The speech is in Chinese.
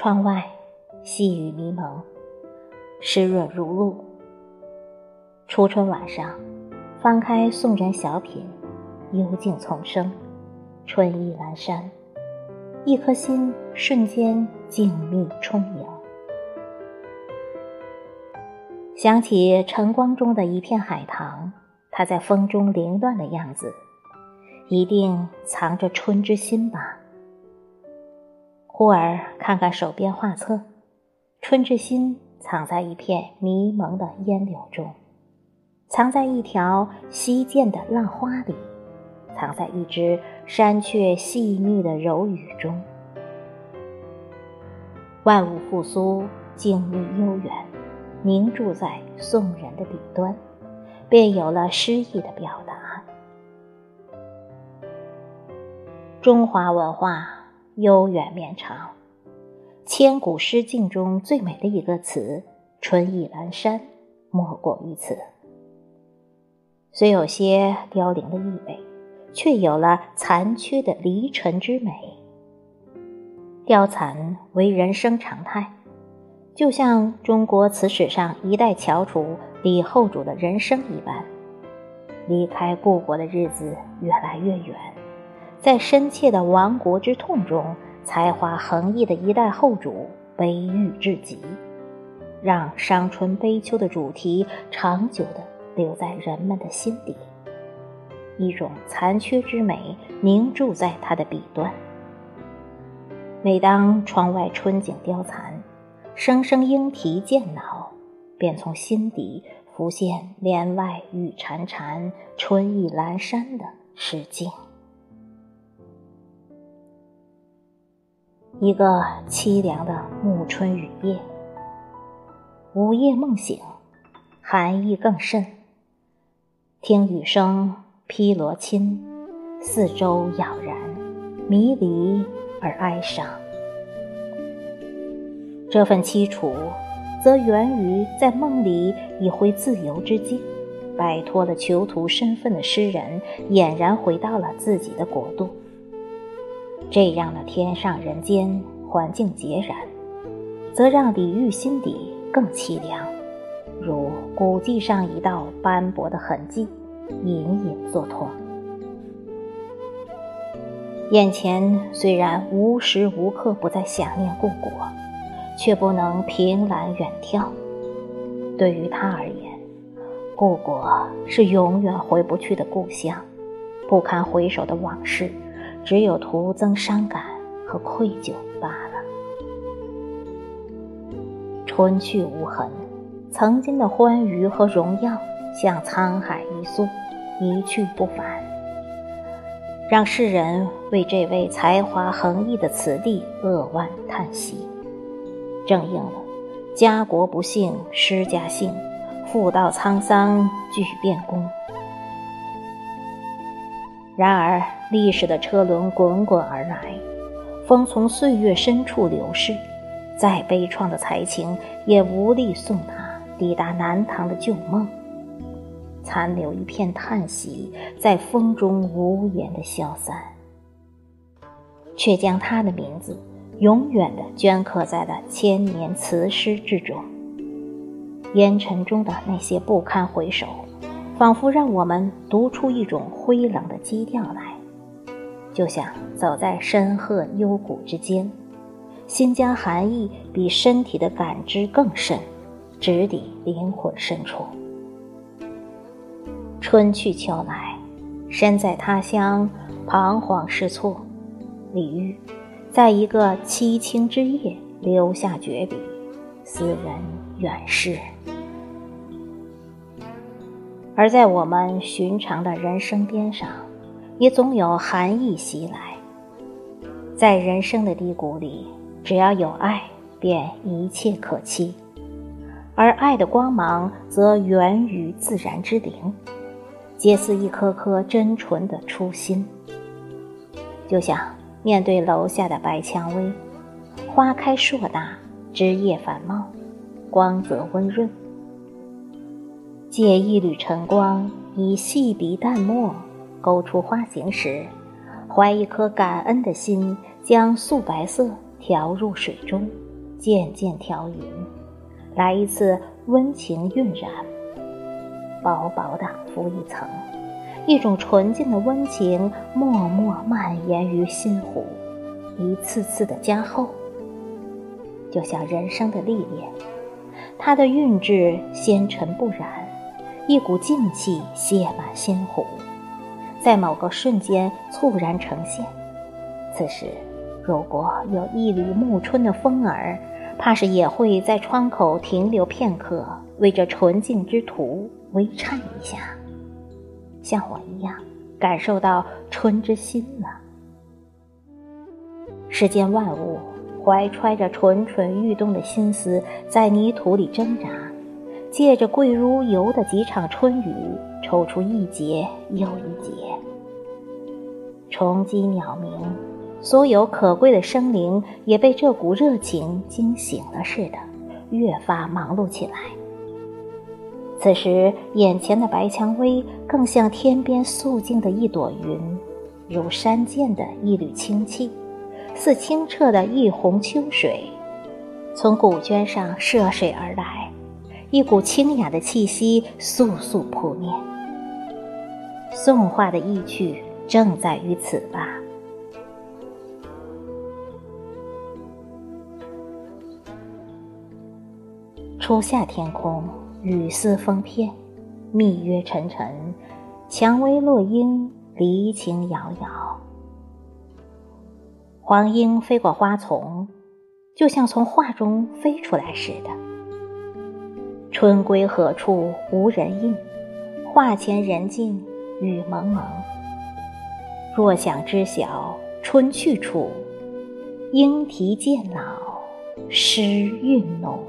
窗外细雨迷蒙，湿润如露。初春晚上，翻开宋人小品，幽静丛生，春意阑珊，一颗心瞬间静谧充盈。想起晨光中的一片海棠，它在风中凌乱的样子，一定藏着春之心吧。忽而看看手边画册，春之心藏在一片迷蒙的烟柳中，藏在一条溪涧的浪花里，藏在一只山雀细腻的柔语中。万物复苏，静谧悠远，凝注在宋人的笔端，便有了诗意的表达。中华文化。悠远绵长，千古诗境中最美的一个词“春意阑珊”，莫过于此。虽有些凋零的意味，却有了残缺的离尘之美。凋残为人生常态，就像中国词史上一代翘楚李后主的人生一般，离开故国的日子越来越远。在深切的亡国之痛中，才华横溢的一代后主悲郁至极，让伤春悲秋的主题长久地留在人们的心底。一种残缺之美凝注在他的笔端。每当窗外春景凋残，声声莺啼渐恼，便从心底浮现“帘外雨潺潺，春意阑珊”的诗境。一个凄凉的暮春雨夜，午夜梦醒，寒意更甚。听雨声披罗衾，四周杳然，迷离而哀伤。这份凄楚，则源于在梦里已回自由之境，摆脱了囚徒身份的诗人，俨然回到了自己的国度。这样的天上人间环境截然，则让李煜心底更凄凉，如古迹上一道斑驳的痕迹，隐隐作痛。眼前虽然无时无刻不在想念故国，却不能凭栏远眺。对于他而言，故国是永远回不去的故乡，不堪回首的往事。只有徒增伤感和愧疚罢了。春去无痕，曾经的欢愉和荣耀像沧海一粟，一去不返，让世人为这位才华横溢的词帝扼腕叹息。正应了“家国不幸诗家幸，妇道沧桑俱变功”。然而，历史的车轮滚滚而来，风从岁月深处流逝，再悲怆的才情也无力送他抵达南唐的旧梦，残留一片叹息，在风中无言的消散，却将他的名字永远的镌刻在了千年词诗之中。烟尘中的那些不堪回首。仿佛让我们读出一种灰冷的基调来，就像走在深壑幽谷之间，心将寒意比身体的感知更深，直抵灵魂深处。春去秋来，身在他乡，彷徨失措。李煜在一个凄清之夜留下绝笔，斯人远逝。而在我们寻常的人生边上，也总有寒意袭来。在人生的低谷里，只要有爱，便一切可期。而爱的光芒，则源于自然之灵，皆似一颗颗真纯的初心。就像面对楼下的白蔷薇，花开硕大，枝叶繁茂，光泽温润。借一缕晨光，以细笔淡墨勾出花形时，怀一颗感恩的心，将素白色调入水中，渐渐调匀，来一次温情晕染，薄薄的敷一层，一种纯净的温情默默蔓延于心湖，一次次的加厚，就像人生的历练，它的韵致纤尘不染，一股静气泻满心湖，在某个瞬间猝然呈现。此时。如果有一缕暮春的风儿，怕是也会在窗口停留片刻，为这纯净之途微颤一下，像我一样感受到春之心了。世间万物怀揣着蠢蠢欲动的心思，在泥土里挣扎，借着贵如油的几场春雨，抽出一节又一节，虫鸡鸟鸣。所有可贵的生灵也被这股热情惊醒了似的，越发忙碌起来。此时，眼前的白蔷薇更像天边素净的一朵云，如山涧的一缕清气，似清澈的一泓秋水，从古娟上涉水而来，一股清雅的气息簌簌扑面。宋画的意趣正在于此吧。初夏天空，雨丝风片，密约沉沉，蔷薇落英，离情遥遥。黄莺飞过花丛，就像从画中飞出来似的。春归何处无人应？画前人静雨蒙蒙。若想知晓春去处，莺啼渐老，诗韵浓。